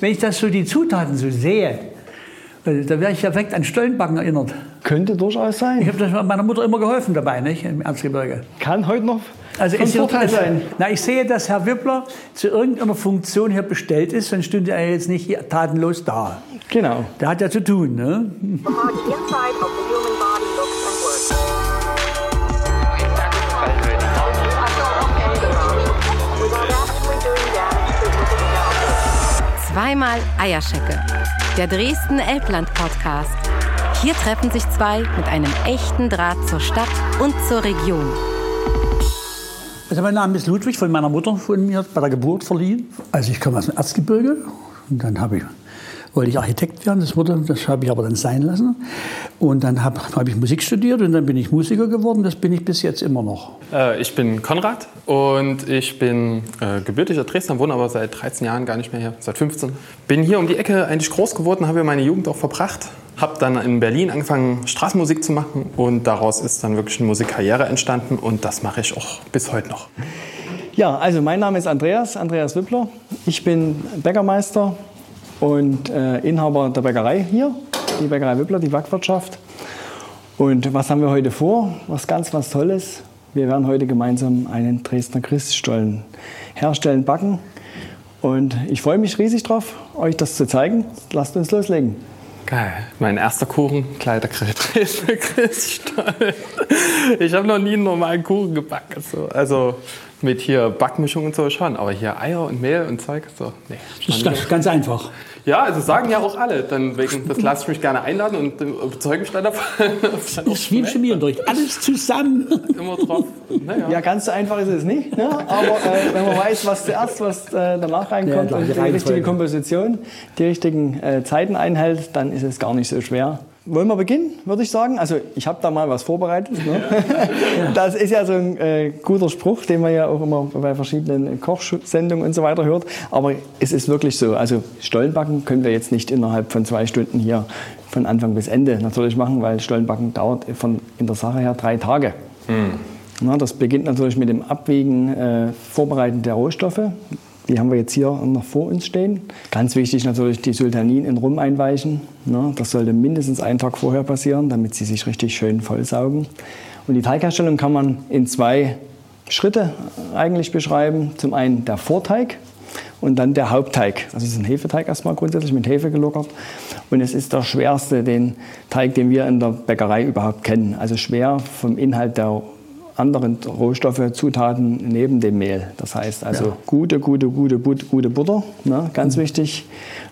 Wenn ich das so die Zutaten so sehe, also da wäre ich ja direkt an Stollenbacken erinnert. Könnte durchaus Ich sein. habe das meiner Mutter immer geholfen dabei, nicht, im Erzgebirge. Kann heute noch Also von ist Vorteil sein. Na, ich sehe, dass Herr Wippler zu irgendeiner Funktion hier bestellt ist, sonst stünde er jetzt nicht hier tatenlos da. Genau. Der hat ja zu tun, ne? Zweimal Eierschecke. Der Dresden Elbland Podcast. Hier treffen sich zwei mit einem echten Draht zur Stadt und zur Region. Also mein Name ist Ludwig, von meiner Mutter von mir bei der Geburt verliehen. Also ich komme aus dem Erzgebirge und dann habe ich, wollte ich Architekt werden, das, wurde, das habe ich aber dann sein lassen. Und dann habe hab ich Musik studiert und dann bin ich Musiker geworden, das bin ich bis jetzt immer noch. Äh, ich bin Konrad und ich bin äh, gebürtiger Dresdner, wohne aber seit 13 Jahren gar nicht mehr hier, seit 15. Bin hier um die Ecke eigentlich groß geworden, habe hier meine Jugend auch verbracht. Habe dann in Berlin angefangen, Straßenmusik zu machen und daraus ist dann wirklich eine Musikkarriere entstanden und das mache ich auch bis heute noch. Ja, also mein Name ist Andreas, Andreas Wippler. Ich bin Bäckermeister und äh, Inhaber der Bäckerei hier, die Bäckerei Wippler, die Backwirtschaft. Und was haben wir heute vor? Was ganz was Tolles. Wir werden heute gemeinsam einen Dresdner Christstollen herstellen, backen. Und ich freue mich riesig drauf, euch das zu zeigen. Lasst uns loslegen. Geil. Mein erster Kuchen, Kleidergrill Dresdner Christstollen. Ich habe noch nie einen normalen Kuchen gebacken. So. Also mit hier Backmischung und so schon, aber hier Eier und Mehl und Zeug, so, nee. Das ist ganz einfach. Ja, also sagen ja auch alle. Dann wegen, das lasse ich mich gerne einladen und äh, überzeuge mich dann davon. Ist wie im Chemieunterricht. Alles zusammen. immer drauf. Naja. Ja, ganz so einfach ist es nicht. Ne? Aber äh, wenn man weiß, was zuerst, was äh, danach Ja, reinkommt klar, und die die richtige Komposition, die richtigen äh, Zeiten einhält, dann ist es gar nicht so schwer. Wollen wir beginnen, würde ich sagen? Also ich habe da mal was vorbereitet. Ne? Das ist ja so ein äh, guter Spruch, den man ja auch immer bei verschiedenen Kochsendungen und so weiter hört. Aber es ist wirklich so. Also Stollenbacken können wir jetzt nicht innerhalb von zwei Stunden hier von Anfang bis Ende natürlich machen, weil Stollenbacken dauert von in der Sache her drei Tage. Na, das beginnt natürlich mit dem Abwägen, äh, Vorbereiten der Rohstoffe. Die haben wir jetzt hier noch vor uns stehen. Ganz wichtig natürlich die Sultanin in Rum einweichen. Ne? Das sollte mindestens einen Tag vorher passieren, damit sie sich richtig schön vollsaugen. Und die Teigherstellung kann man in zwei Schritte eigentlich beschreiben. Zum einen der Vorteig und dann der Hauptteig. Also es ist ein Hefeteig erstmal grundsätzlich mit Hefe gelockert. Und es ist der schwerste den Teig, den wir in der Bäckerei überhaupt kennen. Also schwer vom Inhalt der anderen Rohstoffe, Zutaten neben dem Mehl. Das heißt also gute, gute, gute, But- gute Butter, ne, ganz wichtig.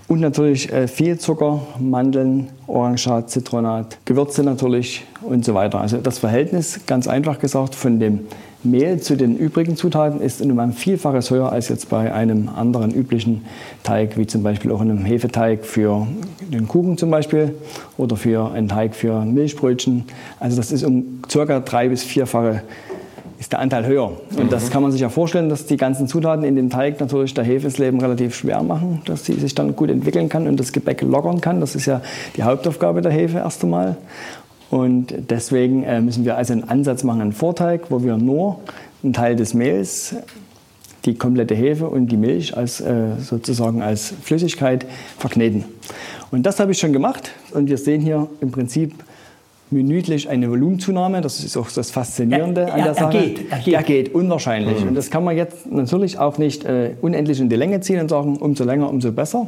Und natürlich äh, viel Zucker, Mandeln, Orangenschat, Zitronat, Gewürze natürlich und so weiter. Also das Verhältnis, ganz einfach gesagt, von dem Mehl zu den übrigen Zutaten ist um ein Vielfaches höher als jetzt bei einem anderen üblichen Teig, wie zum Beispiel auch einem Hefeteig für den Kuchen zum Beispiel oder für einen Teig für Milchbrötchen. Also das ist um circa drei bis vierfache ist der Anteil höher. Und das kann man sich ja vorstellen, dass die ganzen Zutaten in dem Teig natürlich der Hefe das Leben relativ schwer machen, dass sie sich dann gut entwickeln kann und das Gebäck lockern kann. Das ist ja die Hauptaufgabe der Hefe erst einmal. Und deswegen äh, müssen wir also einen Ansatz machen, einen Vorteig, wo wir nur einen Teil des Mehls, die komplette Hefe und die Milch als, äh, sozusagen als Flüssigkeit verkneten. Und das habe ich schon gemacht. Und wir sehen hier im Prinzip minütlich eine Volumenzunahme. Das ist auch das Faszinierende Er- an der er- er Sache. geht, er geht. Er geht unwahrscheinlich. Und das kann man jetzt natürlich auch nicht äh, unendlich in die Länge ziehen und sagen, umso länger, umso besser.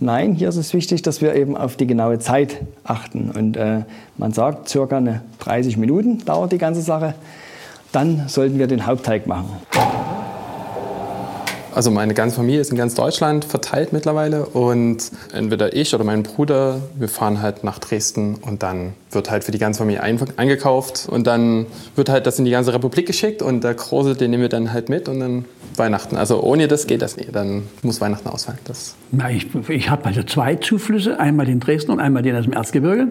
Nein, hier ist es wichtig, dass wir eben auf die genaue Zeit achten. Und äh, man sagt, circa eine 30 Minuten dauert die ganze Sache. Dann sollten wir den Hauptteig machen. Also meine ganze Familie ist in ganz Deutschland verteilt mittlerweile und entweder ich oder mein Bruder, wir fahren halt nach Dresden und dann wird halt für die ganze Familie ein, eingekauft und dann wird halt das in die ganze Republik geschickt und der Große, den nehmen wir dann halt mit und dann Weihnachten. Also ohne das geht das nicht, dann muss Weihnachten ausfallen. Das Na, ich ich habe also zwei Zuflüsse, einmal den Dresden und einmal den aus dem Erzgebirge.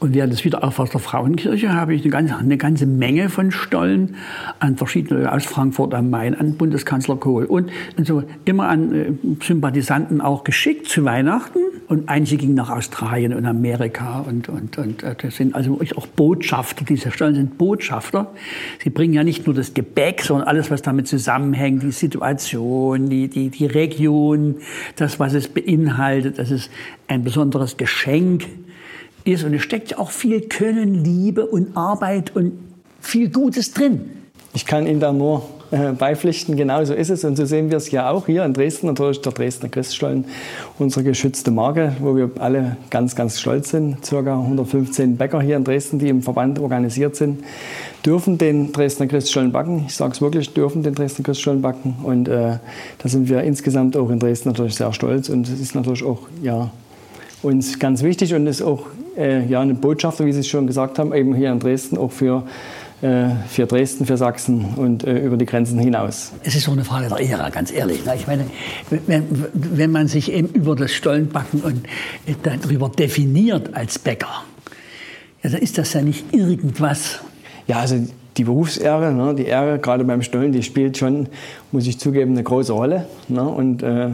Und während des Wiederaufbaus der Frauenkirche habe ich eine ganze, eine ganze Menge von Stollen an verschiedene, aus Frankfurt am Main, an Bundeskanzler Kohl und, und so immer an äh, Sympathisanten auch geschickt zu Weihnachten. und einige gingen nach Australien und Amerika und, und, und äh, das sind also auch Botschafter. Diese Stollen sind Botschafter. Sie bringen ja nicht nur das Gebäck, sondern alles, was damit zusammenhängt, die Situation, die, die, die Region, das, was es beinhaltet. Das ist ein besonderes Geschenk ist. Und es steckt ja auch viel Können, Liebe und Arbeit und viel Gutes drin. Ich kann Ihnen da nur äh, beipflichten, genau so ist es. Und so sehen wir es ja auch hier in Dresden. Natürlich der Dresdner Christstollen, unsere geschützte Marke, wo wir alle ganz, ganz stolz sind. Circa 115 Bäcker hier in Dresden, die im Verband organisiert sind, dürfen den Dresdner Christstollen backen. Ich sage es wirklich, dürfen den Dresdner Christstollen backen. Und äh, da sind wir insgesamt auch in Dresden natürlich sehr stolz. Und es ist natürlich auch ja, uns ganz wichtig und ist auch äh, ja, eine Botschafter, wie Sie es schon gesagt haben, eben hier in Dresden auch für äh, für Dresden, für Sachsen und äh, über die Grenzen hinaus. Es ist so eine Frage der Ehre, ganz ehrlich. ne? Ich meine, wenn, wenn man sich eben über das Stollenbacken und äh, darüber definiert als Bäcker, ja, dann ist das ja nicht irgendwas. Ja, also die Berufsehre, ne, die Ehre gerade beim Stollen, die spielt schon, muss ich zugeben, eine große Rolle. Ne? Und äh,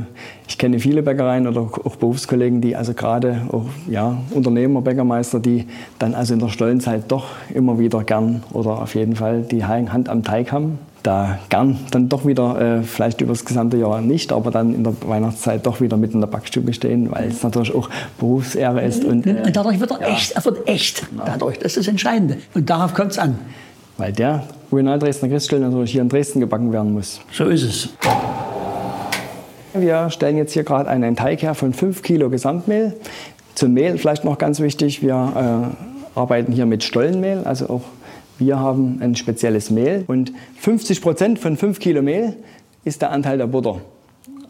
ich kenne viele Bäckereien oder auch Berufskollegen, die also gerade auch ja, Unternehmer, Bäckermeister, die dann also in der Stollenzeit doch immer wieder gern oder auf jeden Fall die Hand am Teig haben. Da gern dann doch wieder, äh, vielleicht über das gesamte Jahr nicht, aber dann in der Weihnachtszeit doch wieder mit in der Backstube stehen, weil es natürlich auch Berufsehre ist. Und, äh, Und dadurch wird er echt, er wird echt. Dadurch, das ist das Entscheidende. Und darauf kommt es an. Weil der Original Dresdner Christstollen natürlich hier in Dresden gebacken werden muss. So ist es. Wir stellen jetzt hier gerade einen Teig her von 5 Kilo Gesamtmehl. Zum Mehl vielleicht noch ganz wichtig, wir äh, arbeiten hier mit Stollenmehl, also auch wir haben ein spezielles Mehl. Und 50 Prozent von 5 Kilo Mehl ist der Anteil der Butter.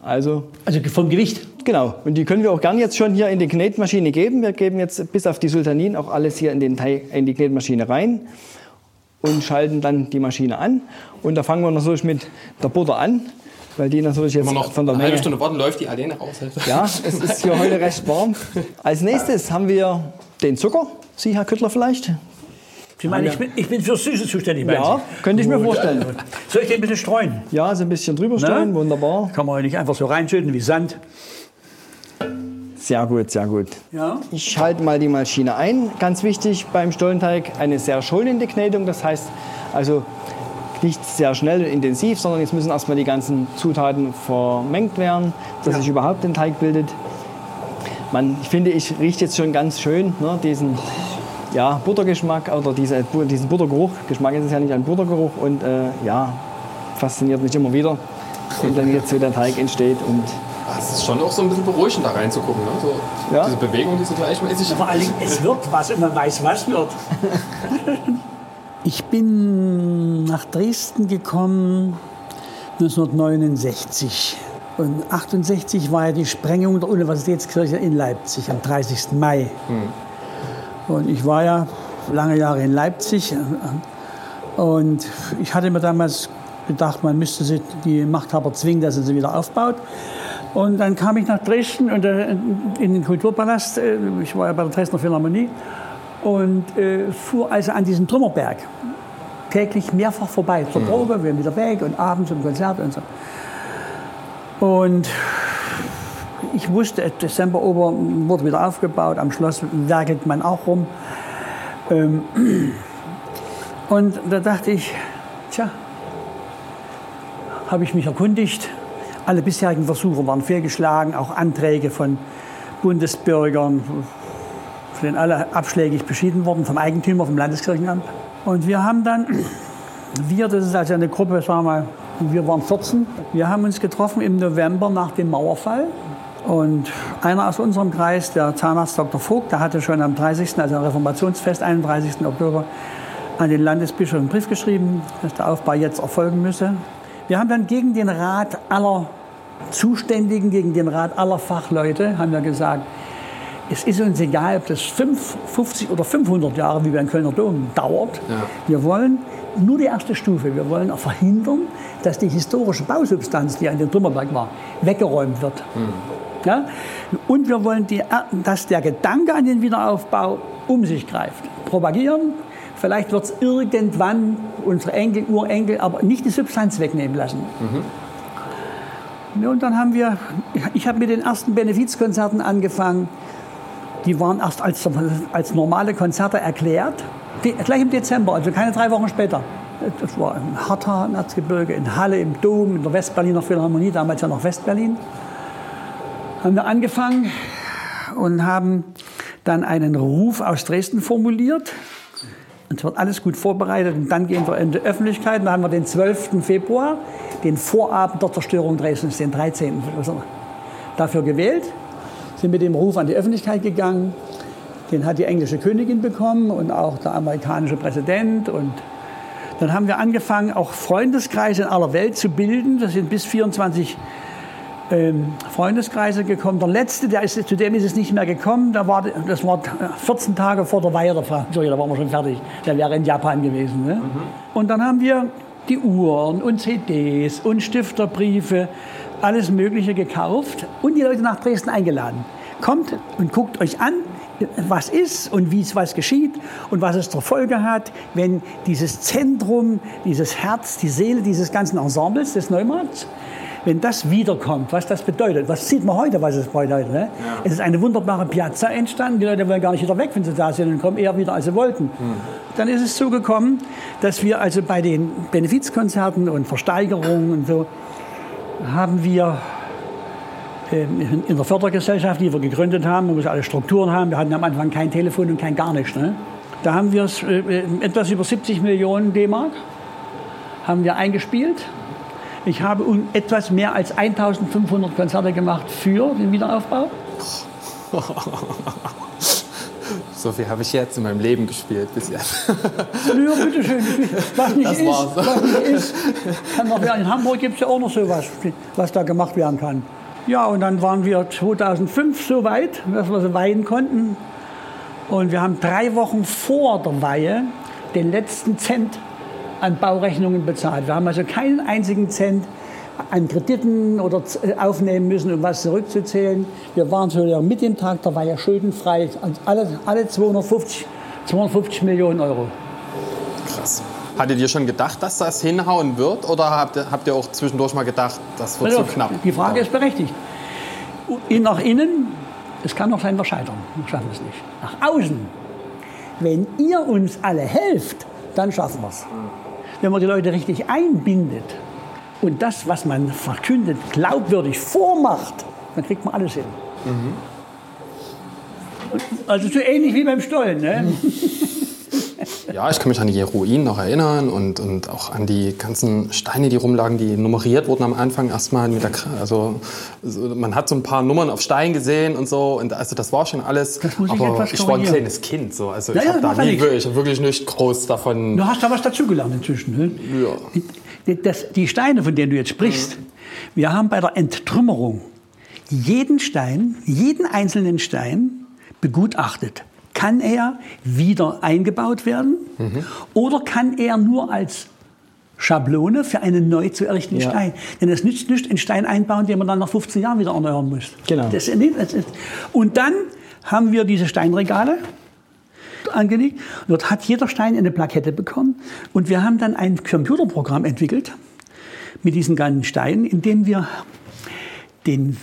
Also Also vom Gewicht. Genau, und die können wir auch gern jetzt schon hier in die Knetmaschine geben. Wir geben jetzt bis auf die Sultanin auch alles hier in, den Teig, in die Knetmaschine rein und schalten dann die Maschine an. Und da fangen wir natürlich mit der Butter an, weil die natürlich jetzt Immer noch von der eine halbe Menge... Stunde warten, läuft die alleine raus. Ja, es ist hier heute recht warm. Als nächstes haben wir den Zucker. Sie, Herr Küttler, vielleicht? Sie meinen, ich bin, ich bin für Süße zuständig, Ja, Sie? könnte ich mir vorstellen. Soll ich den ein bisschen streuen? Ja, so ein bisschen drüber stellen, Na? wunderbar. Kann man ja nicht einfach so reinschütten wie Sand. Sehr gut, sehr gut. Ja. Ich schalte mal die Maschine ein. Ganz wichtig beim Stollenteig eine sehr schonende Knetung. Das heißt also nicht sehr schnell und intensiv, sondern jetzt müssen erstmal die ganzen Zutaten vermengt werden, dass sich überhaupt den Teig bildet. Man, ich finde, ich rieche jetzt schon ganz schön ne, diesen ja, Buttergeschmack oder diese, diesen Buttergeruch. Geschmack ist es ja nicht ein Buttergeruch und äh, ja, fasziniert mich immer wieder, wenn dann jetzt so der Teig entsteht und Es ist schon auch so ein bisschen beruhigend, da reinzugucken. Ne? So, Ja. Diese Bewegung, diese gleichmäßig. Vor allem, es wird was und man weiß, was wird. Ich bin nach Dresden gekommen 1969. Und 68 war ja die Sprengung der Universitätskirche in Leipzig am 30. Mai. Und ich war ja lange Jahre in Leipzig. Und ich hatte mir damals gedacht, man müsste sie, die Machthaber zwingen, dass sie sie wieder aufbaut. Und dann kam ich nach Dresden und äh, in den Kulturpalast. äh, Ich war ja bei der Dresdner Philharmonie und äh, fuhr also an diesem Trümmerberg täglich mehrfach vorbei zur Probe, wir wieder weg und abends zum Konzert und so. Und ich wusste, äh, Dezemberober wurde wieder aufgebaut, am Schloss werkelt man auch rum. Ähm, und da dachte ich, tja, habe ich mich erkundigt. Alle bisherigen Versuche waren fehlgeschlagen, auch Anträge von Bundesbürgern, von denen alle abschlägig beschieden wurden, vom Eigentümer, vom Landeskirchenamt. Und wir haben dann, wir, das ist also eine Gruppe, sagen wir mal, wir waren 14, wir haben uns getroffen im November nach dem Mauerfall. Und einer aus unserem Kreis, der Zahnarzt Dr. Vogt, der hatte schon am 30., also am Reformationsfest, 31. Oktober, an den Landesbischof einen Brief geschrieben, dass der Aufbau jetzt erfolgen müsse. Wir haben dann gegen den Rat aller Zuständigen, gegen den Rat aller Fachleute, haben wir gesagt, es ist uns egal, ob das 5, 50 oder 500 Jahre, wie beim Kölner Dom, dauert. Wir wollen nur die erste Stufe. Wir wollen auch verhindern, dass die historische Bausubstanz, die an dem Trümmerberg war, weggeräumt wird. Ja? Und wir wollen, die, dass der Gedanke an den Wiederaufbau um sich greift. Propagieren, vielleicht wird es irgendwann unsere Enkel, Urenkel, aber nicht die Substanz wegnehmen lassen. Ja, Und dann haben wir, ich habe mit den ersten Benefizkonzerten angefangen. Die waren erst als, als normale Konzerte erklärt. Die, gleich im Dezember, also keine drei Wochen später. Das war in Hartha, im Erzgebirge, in Halle, im Dom, in der Westberliner Philharmonie, damals ja noch Westberlin. Haben wir angefangen und haben dann einen Ruf aus Dresden formuliert. Es wird alles gut vorbereitet und dann gehen wir in die Öffentlichkeit. Dann haben wir den 12. Februar, den Vorabend der Zerstörung Dresdens, den 13. Also dafür gewählt, sind mit dem Ruf an die Öffentlichkeit gegangen. Den hat die englische Königin bekommen und auch der amerikanische Präsident. Und dann haben wir angefangen, auch Freundeskreise in aller Welt zu bilden. Das sind bis 24 ähm, Freundeskreise gekommen. Der letzte, der ist, zu dem ist es nicht mehr gekommen. Da war, das war 14 Tage vor der Weihe der Frau. Sorry, da waren wir schon fertig. Der wäre in Japan gewesen. Ne? Und dann haben wir die Uhren und CDs und Stifterbriefe, alles Mögliche gekauft und die Leute nach Dresden eingeladen. Kommt und guckt euch an, was ist und wie es was geschieht und was es zur Folge hat, wenn dieses Zentrum, dieses Herz, die Seele dieses ganzen Ensembles des Neumarkts, wenn das wiederkommt, was das bedeutet, was sieht man heute, was es bedeutet. Ne? Es ist eine wunderbare Piazza entstanden, die Leute wollen gar nicht wieder weg, wenn sie da sind und kommen eher wieder, als sie wollten. Dann ist es so gekommen, dass wir also bei den Benefizkonzerten und Versteigerungen und so haben wir ähm, in der Fördergesellschaft, die wir gegründet haben, wo wir alle Strukturen haben, wir hatten am Anfang kein Telefon und kein gar nichts. Ne? Da haben wir äh, äh, etwas über 70 Millionen D-Mark haben wir eingespielt. Ich habe etwas mehr als 1500 Konzerte gemacht für den Wiederaufbau. So viel habe ich jetzt in meinem Leben gespielt bis jetzt. Ja, bitteschön. Was nicht Das ist, war's. was nicht ist, kann noch werden. In Hamburg gibt es ja auch noch sowas, was da gemacht werden kann. Ja, und dann waren wir 2005 so weit, dass wir sie weihen konnten. Und wir haben drei Wochen vor der Weihe den letzten Cent an Baurechnungen bezahlt. Wir haben also keinen einzigen Cent an Krediten oder äh, aufnehmen müssen, um was zurückzuzählen. Wir waren so ja mit dem Tag der Weihe schuldenfrei. Und alle, alle 250, 250 Millionen Euro. Krass. Hattet ihr schon gedacht, dass das hinhauen wird? Oder habt ihr, habt ihr auch zwischendurch mal gedacht, das wird Also, zu knapp? Die Frage ist berechtigt. Nach innen, es kann doch sein, wir scheitern. Wir schaffen es nicht. Nach außen, wenn ihr uns alle helft, dann schaffen wir es. Wenn man die Leute richtig einbindet und das, was man verkündet, glaubwürdig vormacht, dann kriegt man alles hin. Also so ähnlich wie beim Stollen. Ne? Ja, ich kann mich an die Ruinen noch erinnern und, und auch an die ganzen Steine, die rumlagen, die nummeriert wurden am Anfang erstmal. Mit der, also, so, man hat so ein paar Nummern auf Stein gesehen und so. Und also das war schon alles. Ich aber ich war ein kleines Kind. So. Also Ja, ich ja, habe da nie nichts. wirklich, wirklich nicht groß davon. Du hast da was dazugelernt inzwischen. Ne? Ja. Die, das, die Steine, von denen du jetzt sprichst, wir haben bei der Enttrümmerung jeden Stein, jeden einzelnen Stein begutachtet. Kann er wieder eingebaut werden oder kann er nur als Schablone für einen neu zu errichtenden Ja. Stein? Denn es nützt nicht, einen Stein einbauen, den man dann nach 15 Jahren wieder erneuern muss. Genau. Das, ist- das ist, und dann haben wir diese Steinregale angelegt. Dort hat jeder Stein eine Plakette bekommen. Und wir haben dann ein Computerprogramm entwickelt mit diesen ganzen Steinen, in dem wir den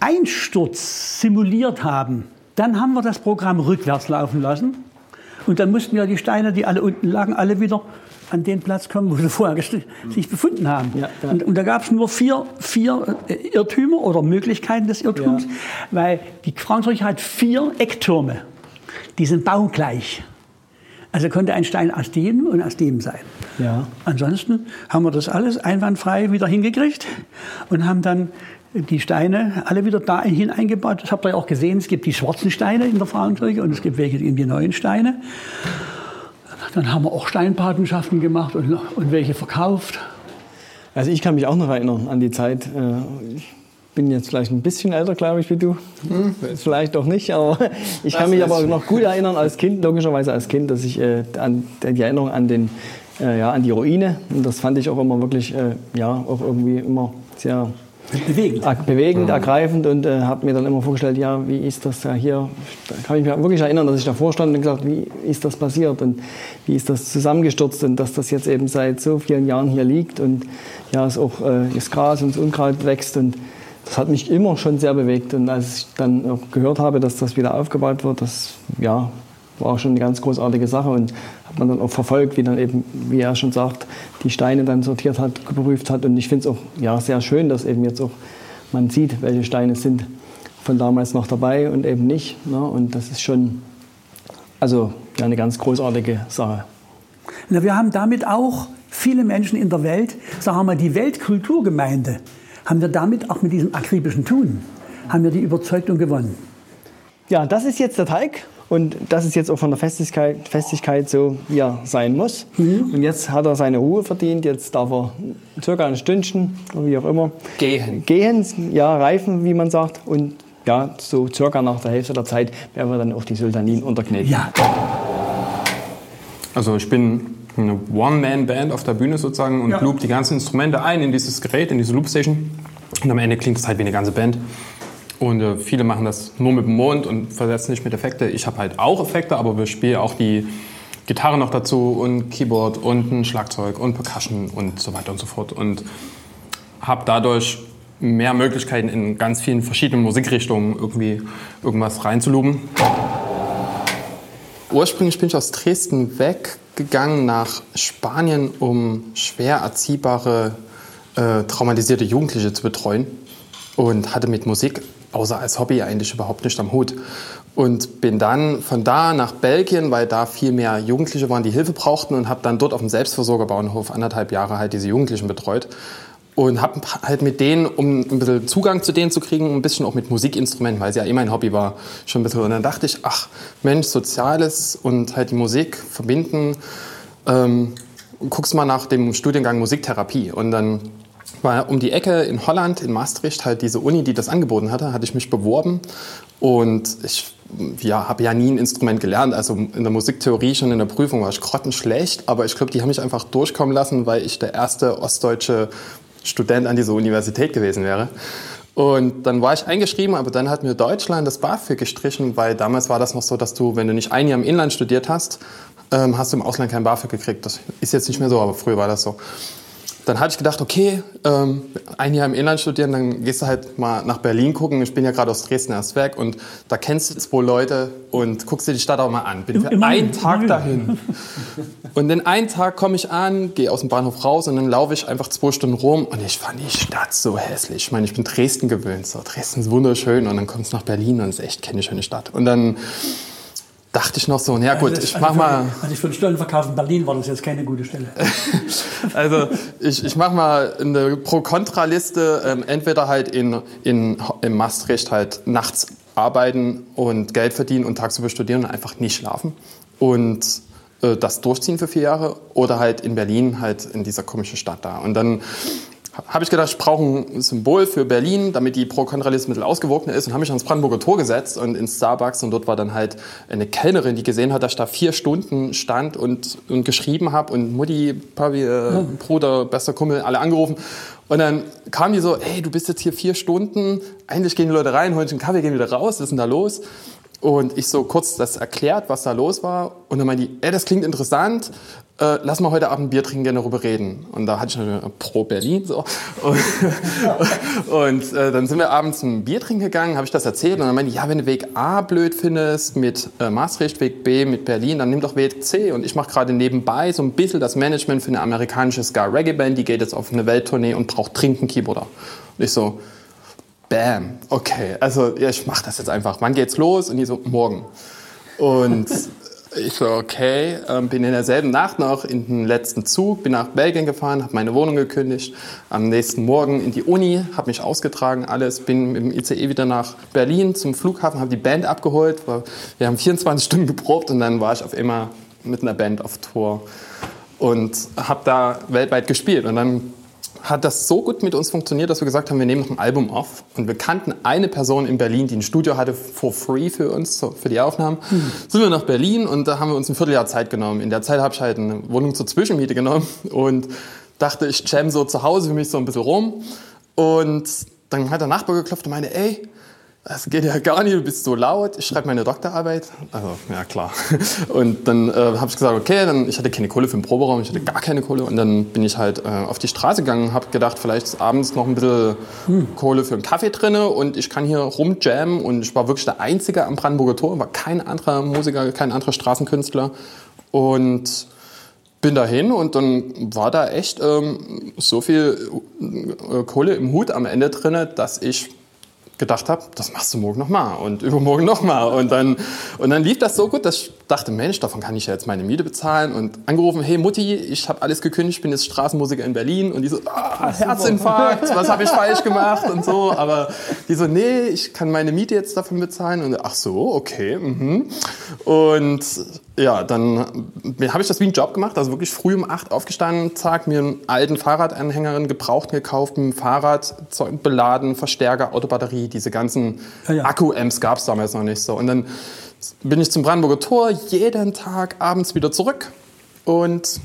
Einsturz simuliert haben. Dann haben wir das Programm rückwärts laufen lassen. Und dann mussten ja die Steine, die alle unten lagen, alle wieder an den Platz kommen, wo sie vorher sich befunden haben. Ja, ja. Und, und da gab es nur vier, vier äh, Irrtümer oder Möglichkeiten des Irrtums, Ja. weil die Frauenkirche hat vier Ecktürme. Die sind baugleich. Also konnte ein Stein aus dem und aus dem sein. Ja. Ansonsten haben wir das alles einwandfrei wieder hingekriegt und haben dann die Steine alle wieder dahin eingebaut. Das habt ihr ja auch gesehen. Es gibt die schwarzen Steine in der Frauenkirche und es gibt welche in die neuen Steine. Dann haben wir auch Steinpatenschaften gemacht und, und welche verkauft. Also ich kann mich auch noch erinnern an die Zeit. äh, Ich bin jetzt vielleicht ein bisschen älter, glaube ich, wie du. Vielleicht auch nicht, aber ich kann mich aber noch gut erinnern als Kind, logischerweise als Kind, dass ich äh, an die Erinnerung an den äh, ja, an die Ruine und das fand ich auch immer wirklich äh, ja auch irgendwie immer sehr Bewegend. bewegend, ergreifend und äh, habe mir dann immer vorgestellt, ja, wie ist das da hier? Da kann ich mich wirklich erinnern, dass ich davor stand und gesagt, wie ist das passiert und wie ist das zusammengestürzt und dass das jetzt eben seit so vielen Jahren hier liegt und ja, es auch äh, das Gras und das Unkraut wächst und das hat mich immer schon sehr bewegt. Und als ich dann auch gehört habe, dass das wieder aufgebaut wird, das ja, war schon eine ganz großartige Sache. Und hat man dann auch verfolgt, wie dann eben, wie er schon sagt, die Steine dann sortiert hat, geprüft hat. Und ich finde es auch ja, sehr schön, dass eben jetzt auch man sieht, welche Steine sind von damals noch dabei und eben nicht. Ne? Und das ist schon also, ja, eine ganz großartige Sache. Na, wir haben damit auch viele Menschen in der Welt, sagen wir mal, die Weltkulturgemeinde, haben wir damit auch mit diesem akribischen Tun, haben wir die Überzeugung gewonnen. Ja, das ist jetzt der Teig und das ist jetzt auch von der Festigkeit, Festigkeit so, wie er sein muss. Mhm. Und jetzt hat er seine Ruhe verdient, jetzt darf er circa ein Stündchen, oder wie auch immer, Gehen. gehen, ja, reifen, wie man sagt. Und ja, so circa nach der Hälfte der Zeit werden wir dann auch die Sultanin unterkneten. Ja, Also ich bin eine One-Man-Band auf der Bühne sozusagen und Ja. loop die ganzen Instrumente ein in dieses Gerät, in diese Loopstation. Und am Ende klingt es halt wie eine ganze Band. Und äh, viele machen das nur mit dem Mund und versetzen nicht mit Effekte. Ich habe halt auch Effekte, aber wir spielen auch die Gitarre noch dazu und Keyboard und ein Schlagzeug und Percussion und so weiter und so fort. Und habe dadurch mehr Möglichkeiten in ganz vielen verschiedenen Musikrichtungen irgendwie irgendwas reinzuluben. Ursprünglich bin ich aus Dresden weggegangen nach Spanien, um schwer erziehbare, äh, traumatisierte Jugendliche zu betreuen und hatte mit Musik außer als Hobby eigentlich überhaupt nicht am Hut. Und bin dann von da nach Belgien, weil da viel mehr Jugendliche waren, die Hilfe brauchten und habe dann dort auf dem Selbstversorgerbauernhof anderthalb Jahre halt diese Jugendlichen betreut. Und habe halt mit denen, um ein bisschen Zugang zu denen zu kriegen, ein bisschen auch mit Musikinstrumenten, weil es ja eh mein Hobby war, schon ein bisschen. Und dann dachte ich, ach Mensch, Soziales und halt die Musik verbinden. Ähm, guckst mal nach dem Studiengang Musiktherapie. Und dann war um die Ecke in Holland, in Maastricht, halt diese Uni, die das angeboten hatte, hatte ich mich beworben. Und ich ja, habe ja nie ein Instrument gelernt. Also in der Musiktheorie schon in der Prüfung war ich grottenschlecht. Aber ich glaube, die haben mich einfach durchkommen lassen, weil ich der erste ostdeutsche Student an dieser Universität gewesen wäre. Und dann war ich eingeschrieben, aber dann hat mir Deutschland das BAföG gestrichen, weil damals war das noch so, dass du, wenn du nicht ein Jahr im Inland studiert hast, ähm, hast du im Ausland kein BAföG gekriegt. Das ist jetzt nicht mehr so, aber früher war das so. Dann hatte ich gedacht, okay, ähm, ein Jahr im Inland studieren, dann gehst du halt mal nach Berlin gucken. Ich bin ja gerade aus Dresden erst weg und da kennst du zwei Leute und guckst dir die Stadt auch mal an. Bin für einen Tag dahin. Und den einen Tag komme ich an, gehe aus dem Bahnhof raus und dann laufe ich einfach zwei Stunden rum und ich fand die Stadt so hässlich. Ich meine, ich bin Dresden gewöhnt, so Dresden ist wunderschön und dann kommst du nach Berlin und es ist echt keine schöne Stadt. Und dann dachte ich noch so, na gut, Also ich mach mal, Also für den Stollenverkauf in Berlin war das jetzt keine gute Stelle. also ich, ich mach mal eine Pro-Kontra-Liste, ähm, entweder halt in, in, in Maastricht halt nachts arbeiten und Geld verdienen und tagsüber studieren und einfach nicht schlafen und äh, das durchziehen für vier Jahre oder halt in Berlin halt in dieser komischen Stadt da. Und dann habe ich gedacht, ich brauche ein Symbol für Berlin, damit die bisschen ausgewogener ist und habe mich ans Brandenburger Tor gesetzt und ins Starbucks und dort war dann halt eine Kellnerin, die gesehen hat, dass ich da vier Stunden stand und, und geschrieben habe und Mutti, Papi, äh, Bruder, bester Kumpel, alle angerufen und dann kam die so, ey, du bist jetzt hier vier Stunden, eigentlich gehen die Leute rein, holen sich einen Kaffee, gehen wieder raus, was ist denn da los? Und ich so kurz das erklärt, was da los war. Und dann meinte die, ey, das klingt interessant, äh, lass mal heute Abend Bier trinken, gerne darüber reden. Und da hatte ich natürlich pro Berlin so. Und, und äh, dann sind wir abends ein Bier trinken gegangen, habe ich das erzählt. Und dann meinte die, ja, wenn du Weg A blöd findest mit äh, Maastricht, Weg B mit Berlin, dann nimm doch Weg C. Und ich mache gerade nebenbei so ein bisschen das Management für eine amerikanische Ska-Reggae-Band, die geht jetzt auf eine Welttournee und braucht dringend Keyboarder. Und ich so, Bam, okay, also ja, ich mach das jetzt einfach. Wann geht's los? Und die so, morgen. Und ich so, okay, ähm, bin in derselben Nacht noch in den letzten Zug, bin nach Belgien gefahren, habe meine Wohnung gekündigt, am nächsten Morgen in die Uni, habe mich ausgetragen, alles, bin mit dem ICE wieder nach Berlin zum Flughafen, habe die Band abgeholt, wir haben 24 Stunden geprobt und dann war ich auf immer mit einer Band auf Tour. Und habe da weltweit gespielt. Und dann hat das so gut mit uns funktioniert, dass wir gesagt haben, wir nehmen noch ein Album auf. Und wir kannten eine Person in Berlin, die ein Studio hatte for free für uns, für die Aufnahmen. Sind wir nach Berlin und da haben wir uns ein Vierteljahr Zeit genommen. In der Zeit habe ich halt eine Wohnung zur Zwischenmiete genommen und dachte, ich jam so zu Hause für mich so ein bisschen rum. Und dann hat der Nachbar geklopft und meinte, ey, das geht ja gar nicht, du bist so laut. Ich schreibe meine Doktorarbeit. Also, ja klar. Und dann äh, habe ich gesagt, okay, dann, ich hatte keine Kohle für den Proberaum, ich hatte gar keine Kohle. Und dann bin ich halt äh, auf die Straße gegangen, habe gedacht, vielleicht ist abends noch ein bisschen Kohle für einen Kaffee drinne und ich kann hier rumjammen. Und ich war wirklich der Einzige am Brandenburger Tor, war kein anderer Musiker, kein anderer Straßenkünstler. Und bin dahin und dann war da echt ähm, so viel äh, Kohle im Hut am Ende drinne, dass ich gedacht habe, das machst du morgen nochmal und übermorgen nochmal. Und dann, und dann lief das so gut, dass ich dachte, Mensch, davon kann ich ja jetzt meine Miete bezahlen. Und angerufen, hey Mutti, ich habe alles gekündigt, bin jetzt Straßenmusiker in Berlin. Und die so, ah, Herzinfarkt, was habe ich falsch gemacht und so. Aber die so, nee, ich kann meine Miete jetzt davon bezahlen. Und ach so, okay. Mhm. Und ja, dann habe ich das wie einen Job gemacht, also wirklich früh um 8 aufgestanden, zack, mir einen alten Fahrradanhängerin gebraucht gekauft, mit dem Fahrrad beladen, Verstärker, Autobatterie, diese ganzen Ja, ja. Akku-Amps gab es damals noch nicht so. Und dann bin ich zum Brandenburger Tor jeden Tag abends wieder zurück und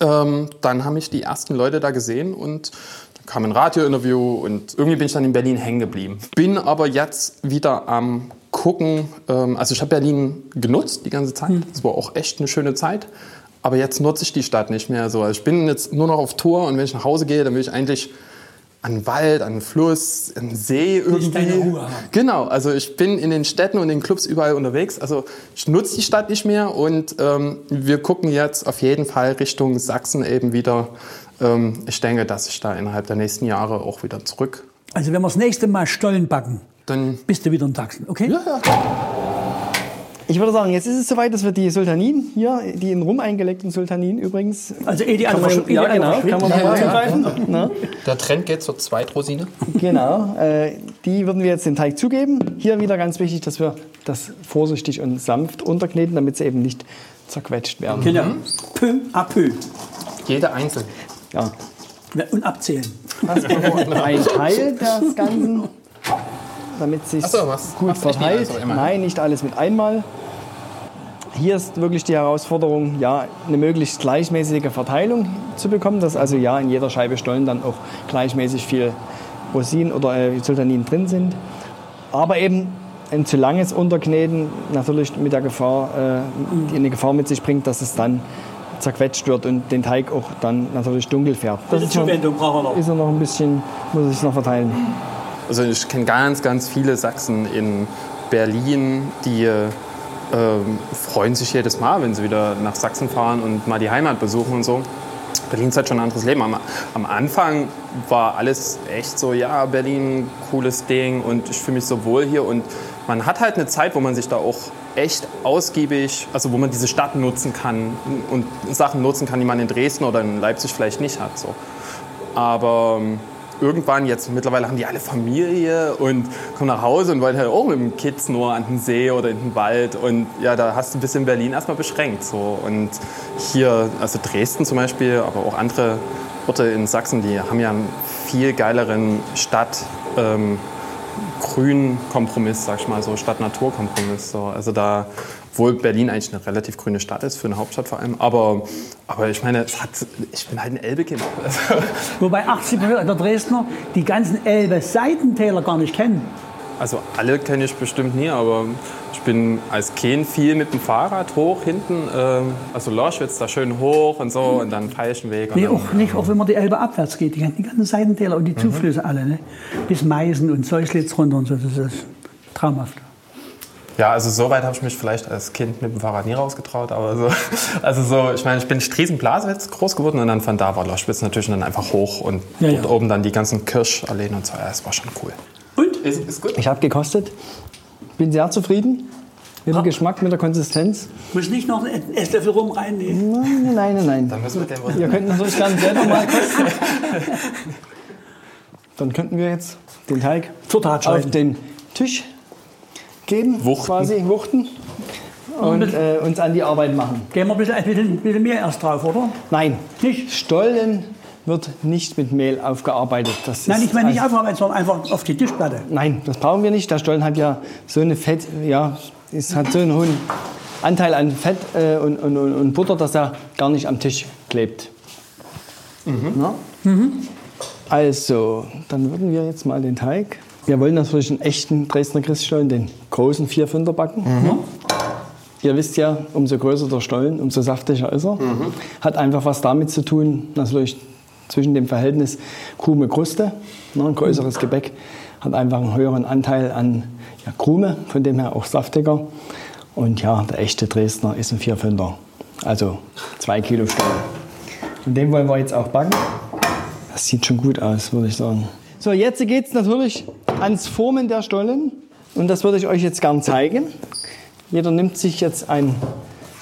ähm, dann haben mich die ersten Leute da gesehen und dann kam ein Radiointerview und irgendwie bin ich dann in Berlin hängen geblieben. Bin aber jetzt wieder am gucken, ähm, also ich habe Berlin genutzt die ganze Zeit, das war auch echt eine schöne Zeit, aber jetzt nutze ich die Stadt nicht mehr so. Also ich bin jetzt nur noch auf Tour und wenn ich nach Hause gehe, dann will ich eigentlich an Wald, an Fluss, an See irgendwie. deine Ruhe. Genau, also ich bin in den Städten und in den Clubs überall unterwegs. Also ich nutze die Stadt nicht mehr und ähm, wir gucken jetzt auf jeden Fall Richtung Sachsen eben wieder. Ähm, ich denke, dass ich da innerhalb der nächsten Jahre auch wieder zurück. Also wenn wir das nächste Mal Stollen backen, Dann bist du wieder in Sachsen, okay? Ich würde sagen, jetzt ist es soweit, dass wir die Sultanin hier, die in Rum eingelegten Sultanin übrigens. Also eh die Kann andere man, ja, genau, kann man mal zugreifen. Ne? der Trend geht zur Zweitrosine. Genau, äh, die würden wir jetzt den Teig zugeben. Hier wieder ganz wichtig, dass wir das vorsichtig und sanft unterkneten, damit sie eben nicht zerquetscht werden. Genau. Peu à peu. Jede einzeln. Ja. Und abzählen. Das ist ein Teil des Ganzen, damit sich so, was- gut verteilt. einmal? Nein, nicht alles mit einmal. Hier ist wirklich die Herausforderung, ja, eine möglichst gleichmäßige Verteilung zu bekommen, dass also ja in jeder Scheibe Stollen dann auch gleichmäßig viel Rosinen oder äh, Sultanin drin sind. Aber eben ein zu langes Unterkneten natürlich mit der Gefahr, äh, die eine Gefahr mit sich bringt, dass es dann zerquetscht wird und den Teig auch dann natürlich dunkel färbt. Diese ist noch- Zuwendung brauchen wir noch. ist er noch ein bisschen, muss ich noch verteilen. Also ich kenne ganz, ganz viele Sachsen in Berlin, die ähm, freuen sich jedes Mal, wenn sie wieder nach Sachsen fahren und mal die Heimat besuchen und so. Berlin ist halt schon ein anderes Leben. Am, am Anfang war alles echt so, ja, Berlin, cooles Ding und ich fühle mich so wohl hier. Und man hat halt eine Zeit, wo man sich da auch echt ausgiebig, also wo man diese Stadt nutzen kann und Sachen nutzen kann, die man in Dresden oder in Leipzig vielleicht nicht hat. So. Aber ähm, irgendwann, jetzt mittlerweile haben die alle Familie und kommen nach Hause und wollen halt auch mit dem Kids nur an den See oder in den Wald. Und ja, da hast du ein bisschen Berlin erstmal beschränkt. So. Und hier, also Dresden zum Beispiel, aber auch andere Orte in Sachsen, die haben ja einen viel geileren Stadt. Ähm, Grün-Kompromiss, sag ich mal so, Stadt-Natur-Kompromiss. So. Also da, obwohl Berlin eigentlich eine relativ grüne Stadt ist, für eine Hauptstadt vor allem. Aber, aber ich meine, es hat, ich bin halt ein Elbe-Kind. Wobei 80 Prozent der Dresdner die ganzen Elbe-Seitentäler gar nicht kennen. Also alle kenne ich bestimmt nie, aber ich bin als Kind viel mit dem Fahrrad hoch hinten, ähm, also Loschwitz da schön hoch und so und dann Feilschenweg. und Nee, auch nicht, auch wenn man die Elbe abwärts geht. Die ganzen- Seitentäler und die Zuflüsse alle. Ne? Bis Meißen und Seuslitz runter und so. Das ist traumhaft. Ja, also so weit habe ich mich vielleicht als Kind mit dem Fahrrad nie rausgetraut, aber so, also so, ich meine, ich bin Striesen-Blasewitz groß geworden und dann von da war Loschwitz natürlich dann einfach hoch und Ja, dort ja. oben dann die ganzen Kirschalleen und so, ja, das war schon cool. Und? Ist, ist gut. Ich habe gekostet, bin sehr zufrieden mit dem Geschmack, mit der Konsistenz. Muss nicht noch einen Esslöffel rum reinnehmen. Nein, nein, nein, nein. Dann müssen wir den Ihr könnt natürlich gerne selber mal kosten. Dann könnten wir jetzt den Teig auf den Tisch geben, Wuchten. quasi wuchten und äh, uns an die Arbeit machen. Gehen wir ein bisschen, ein bisschen, ein bisschen mehr erst drauf, oder? Nein, Nicht? Stollen wird nicht mit Mehl aufgearbeitet. Das Nein, ist ich meine nicht aufarbeiten, sondern einfach auf die Tischplatte. Nein, das brauchen wir nicht. Der Stollen hat ja so eine Fett, ja, es hat so einen hohen Anteil an Fett äh, und, und, und, und Butter, dass er gar nicht am Tisch klebt. Na? Also, dann würden wir jetzt mal den Teig Wir wollen natürlich einen echten Dresdner Christstollen, den großen Vierfünder backen. Ihr wisst ja, umso größer der Stollen, umso saftiger ist er. Hat einfach was damit zu tun, natürlich zwischen dem Verhältnis Krume-Kruste. Ne, ein größeres Gebäck hat einfach einen höheren Anteil an ja, Krume, von dem her auch saftiger. Und ja, der echte Dresdner ist ein Vierfünder, also zwei Kilo Stollen. Und den wollen wir jetzt auch backen. Das sieht schon gut aus, würde ich sagen. So, jetzt geht es natürlich ans Formen der Stollen. Und das würde ich euch jetzt gern zeigen. Jeder nimmt sich jetzt ein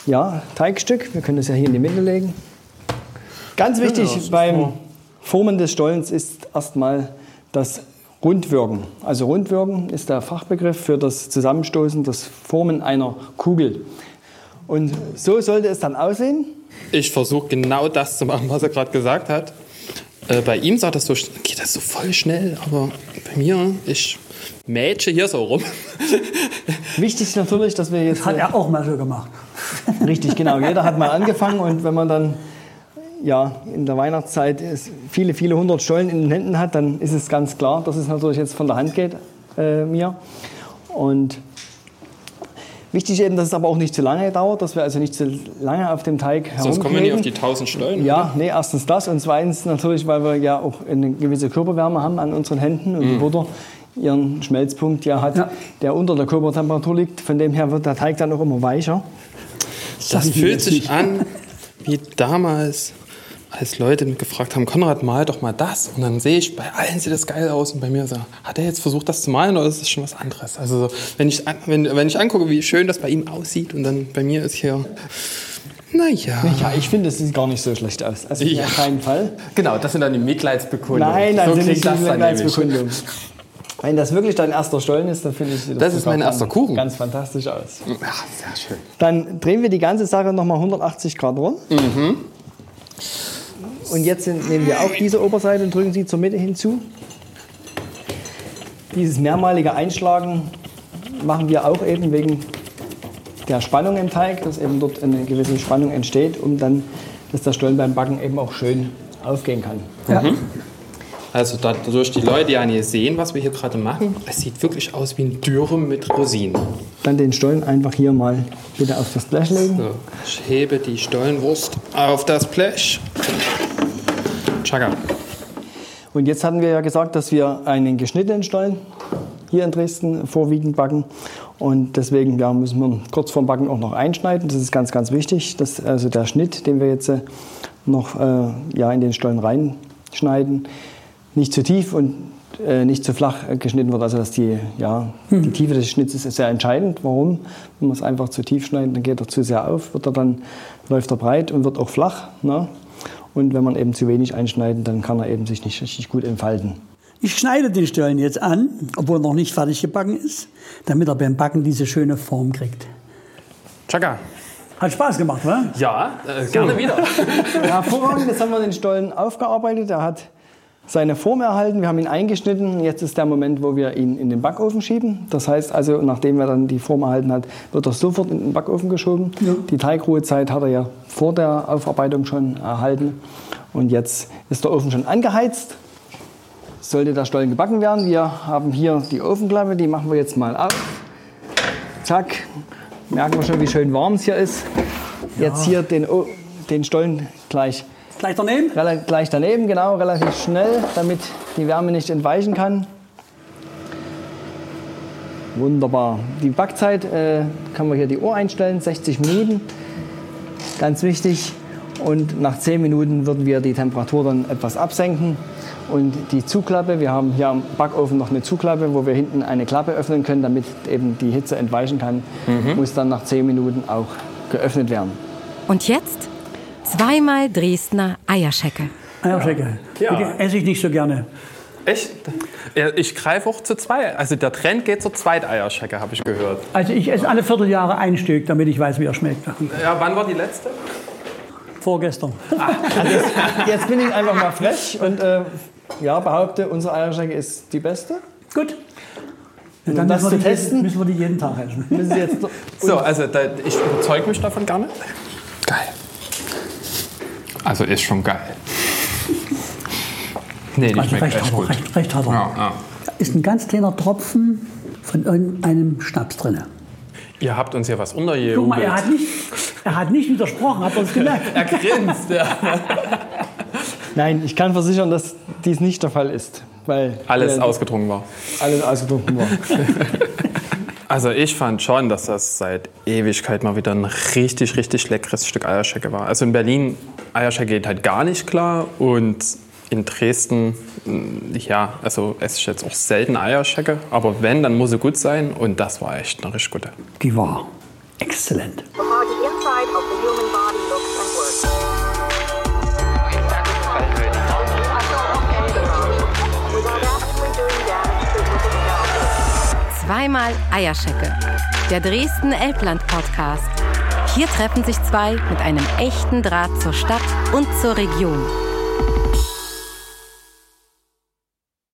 ja, Teigstück. Wir können das ja hier in die Mitte legen. Ganz wichtig beim Formen des Stollens ist erstmal das Rundwirken. Also Rundwirken ist der Fachbegriff für das Zusammenstoßen, das Formen einer Kugel. Und so sollte es dann aussehen. Ich versuche genau das zu machen, was er gerade gesagt hat. Äh, bei ihm sagt das so, geht das so voll schnell, aber bei mir, ich mätsche hier so rum. Wichtig ist natürlich, dass wir jetzt Hat er auch mal so gemacht. Richtig, genau. Jeder hat mal angefangen und wenn man dann ja, in der Weihnachtszeit viele, viele hundert Stollen in den Händen hat, dann ist es ganz klar, dass es natürlich jetzt von der Hand geht äh, mir. Und wichtig eben, dass es aber auch nicht zu lange dauert, dass wir also nicht zu lange auf dem Teig Sonst kommen wir nicht auf herumkneten. die 1000 Stollen. Ja, nee, erstens das und zweitens natürlich, weil wir ja auch eine gewisse Körperwärme haben an unseren Händen und die Butter ihren Schmelzpunkt ja hat, Ja. der unter der Körpertemperatur liegt. Von dem her wird der Teig dann auch immer weicher. Das ich fühlt sich an wie damals, als Leute mich gefragt haben, Konrad, mal doch mal das. Und dann sehe ich, bei allen sieht das geil aus. Und bei mir so, hat er jetzt versucht, das zu malen oder ist das schon was anderes? Also so, wenn, ich, wenn, wenn ich angucke, wie schön das bei ihm aussieht und dann bei mir ist hier, naja. Ja, ich finde, es sieht gar nicht so schlecht aus. Also Ja. auf keinen Fall. Genau, das sind dann die Mitleidsbekundungen. Nein, so also klingt nicht die das dann nämlich. Mitleidsbekundung. Wenn das wirklich dein erster Stollen ist, dann finde ich sieht Das ist mein erster ganz- Kuchen. Ganz fantastisch aus. Ja, sehr schön. Dann drehen wir die ganze Sache nochmal 180 Grad rum. Mhm. Und jetzt nehmen wir auch diese Oberseite und drücken sie zur Mitte hinzu. Dieses mehrmalige Einschlagen machen wir auch eben wegen der Spannung im Teig, dass eben dort eine gewisse Spannung entsteht, um dann, dass der Stollen beim Backen eben auch schön aufgehen kann. Also dadurch die Leute ja nicht sehen, was wir hier gerade machen, es sieht wirklich aus wie ein Dürren mit Rosinen. Dann den Stollen einfach hier mal wieder auf das Blech legen. So, ich hebe die Stollenwurst auf das Blech. Chaka. Und jetzt hatten wir ja gesagt, dass wir einen geschnittenen Stollen hier in Dresden vorwiegend backen. Und deswegen ja, müssen wir kurz vorm Backen auch noch einschneiden. Das ist ganz, ganz wichtig. Dass also der Schnitt, den wir jetzt äh, noch äh, ja, in den Stollen reinschneiden, nicht zu tief und äh, nicht zu flach geschnitten wird. Also dass die, ja, die Tiefe des Schnitts ist sehr entscheidend. Warum? Wenn wir es einfach zu tief schneiden, dann geht er zu sehr auf, wird er dann, läuft er breit und wird auch flach. Ne? Und wenn man eben zu wenig einschneiden, dann kann er eben sich nicht richtig gut entfalten. Ich schneide den Stollen jetzt an, obwohl er noch nicht fertig gebacken ist, damit er beim Backen diese schöne Form kriegt. Chaka. Hat Spaß gemacht, wa? Ja, äh, gerne wieder. Hervorragend, jetzt haben wir den Stollen aufgearbeitet. Er hat seine Form erhalten, wir haben ihn eingeschnitten. Jetzt ist der Moment, wo wir ihn in den Backofen schieben. Das heißt also, nachdem er dann die Form erhalten hat, wird er sofort in den Backofen geschoben. Die Teigruhezeit hat er ja vor der Aufarbeitung schon erhalten. Und jetzt ist der Ofen schon angeheizt. Sollte der Stollen gebacken werden, wir haben hier die Ofenklappe, die machen wir jetzt mal auf. Zack, merken wir schon, wie schön warm es hier ist. Jetzt hier den, O- den Stollen gleich, Gleich daneben? rela- gleich daneben, genau, relativ schnell, damit die Wärme nicht entweichen kann. Wunderbar. Die Backzeit äh, kann man hier die Uhr einstellen, 60 Minuten. Ganz wichtig. Und nach 10 Minuten würden wir die Temperatur dann etwas absenken. Und die Zuklappe, wir haben hier am Backofen noch eine Zuklappe, wo wir hinten eine Klappe öffnen können, damit eben die Hitze entweichen kann, muss dann nach 10 Minuten auch geöffnet werden. Und jetzt zweimal Dresdner Eierschecke. Eierschecke. Ja. Die esse ich nicht so gerne. Echt? Ja, Ich greife auch zu zwei. Also der Trend geht zur Zweiteierschecke, habe ich gehört. Also ich esse alle Vierteljahre ein Stück, damit ich weiß, wie er schmeckt. Ja, wann war die letzte? Vorgestern. Jetzt bin ich einfach mal frech und äh, ja, behaupte, unsere Eierschecke ist die beste. Gut. Ja, dann das müssen wir, zu die, testen? müssen wir die jeden Tag essen. Jetzt So, also da, ich überzeuge mich davon gerne. Geil. Also ist schon geil. Nee, die Also schmeckt recht echt hat er, gut. recht, recht hat er. Ja, ja. Da ist ein ganz kleiner Tropfen von irgendeinem Schnaps drin. Ihr habt uns ja was Guck mal, er untergejubelt. hat nicht, er hat nicht widersprochen, habt ihr das gemerkt? Er grinst, ja. Nein, ich kann versichern, dass dies nicht der Fall ist. Weil Alles äh, ausgetrunken war. alles ausgetrunken war. Also ich fand schon, dass das seit Ewigkeit mal wieder ein richtig, richtig leckeres Stück Eierschecke war. Also in Berlin, Eierschecke geht halt gar nicht klar und in Dresden, mh, ja, also esse ich jetzt auch selten Eierschecke, aber wenn, dann muss sie gut sein und das war echt eine richtig gute. Die war exzellent. Zweimal Eierschecke. Der Dresden Elbland Podcast. Hier treffen sich zwei mit einem echten Draht zur Stadt und zur Region.